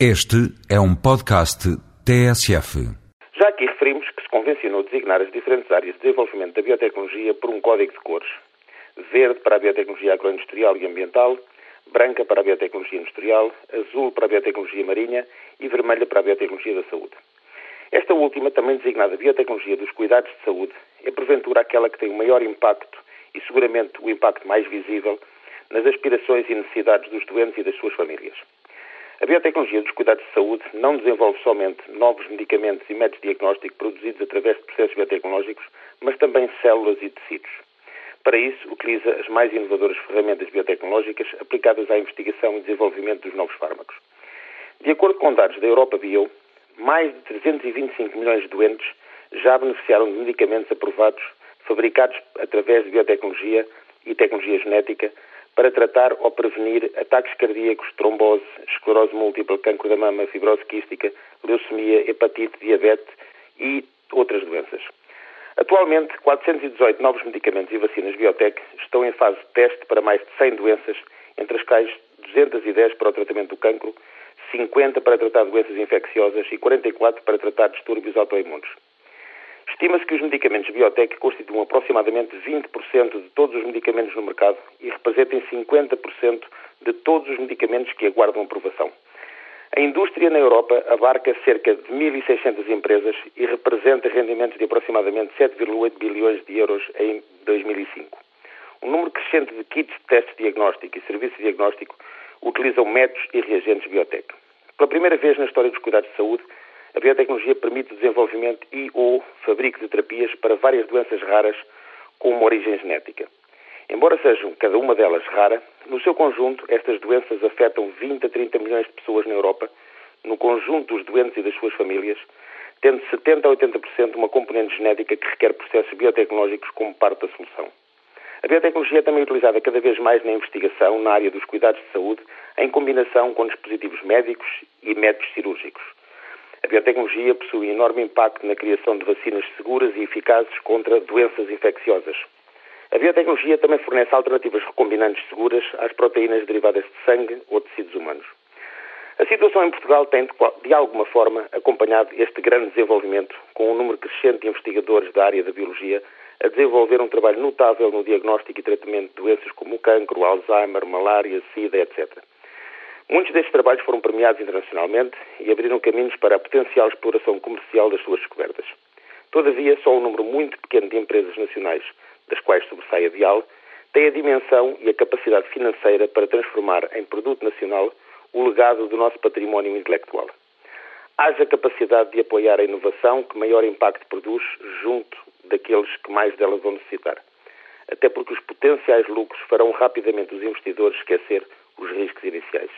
Este é um podcast TSF. Já aqui referimos que se convencionou designar as diferentes áreas de desenvolvimento da biotecnologia por um código de cores. Verde para a biotecnologia agroindustrial e ambiental, branca para a biotecnologia industrial, azul para a biotecnologia marinha e vermelha para a biotecnologia da saúde. Esta última, também designada biotecnologia dos cuidados de saúde, é porventura aquela que tem o maior impacto e seguramente o impacto mais visível nas aspirações e necessidades dos doentes e das suas famílias. A biotecnologia dos cuidados de saúde não desenvolve somente novos medicamentos e métodos de diagnóstico produzidos através de processos biotecnológicos, mas também células e tecidos. Para isso, utiliza as mais inovadoras ferramentas biotecnológicas aplicadas à investigação e desenvolvimento dos novos fármacos. De acordo com dados da Europa Bio, mais de 325 milhões de doentes já beneficiaram de medicamentos aprovados fabricados através de biotecnologia e tecnologia genética para tratar ou prevenir ataques cardíacos, trombose, esclerose múltipla, cancro da mama, fibrose quística, leucemia, hepatite, diabetes e outras doenças. Atualmente, 418 novos medicamentos e vacinas biotech estão em fase de teste para mais de 100 doenças, entre as quais 210 para o tratamento do cancro, 50 para tratar doenças infecciosas e 44 para tratar distúrbios autoimunes. Estima-se que os medicamentos biotech constituam aproximadamente 20% de todos os medicamentos no mercado e representem 50% de todos os medicamentos que aguardam aprovação. A indústria na Europa abarca cerca de 1.600 empresas e representa rendimentos de aproximadamente 7,8 bilhões de euros em 2005. Um número crescente de kits de testes de diagnóstico e serviços de diagnóstico utilizam métodos e reagentes biotech. Pela primeira vez na história dos cuidados de saúde, a biotecnologia permite o desenvolvimento e ou fabrico de terapias para várias doenças raras com uma origem genética. Embora sejam cada uma delas rara, no seu conjunto estas doenças afetam 20 a 30 milhões de pessoas na Europa, no conjunto dos doentes e das suas famílias, tendo 70 a 80% uma componente genética que requer processos biotecnológicos como parte da solução. A biotecnologia é também utilizada cada vez mais na investigação na área dos cuidados de saúde, em combinação com dispositivos médicos e métodos cirúrgicos. A biotecnologia possui enorme impacto na criação de vacinas seguras e eficazes contra doenças infecciosas. A biotecnologia também fornece alternativas recombinantes seguras às proteínas derivadas de sangue ou tecidos humanos. A situação em Portugal tem, de alguma forma, acompanhado este grande desenvolvimento, com um número crescente de investigadores da área da biologia a desenvolver um trabalho notável no diagnóstico e tratamento de doenças como o cancro, Alzheimer, malária, SIDA, etc. Muitos destes trabalhos foram premiados internacionalmente e abriram caminhos para a potencial exploração comercial das suas descobertas. Todavia, só um número muito pequeno de empresas nacionais, das quais sobressai a Vial, tem a dimensão e a capacidade financeira para transformar em produto nacional o legado do nosso património intelectual. Haja capacidade de apoiar a inovação que maior impacto produz junto daqueles que mais dela vão necessitar. Até porque os potenciais lucros farão rapidamente os investidores esquecer os riscos iniciais.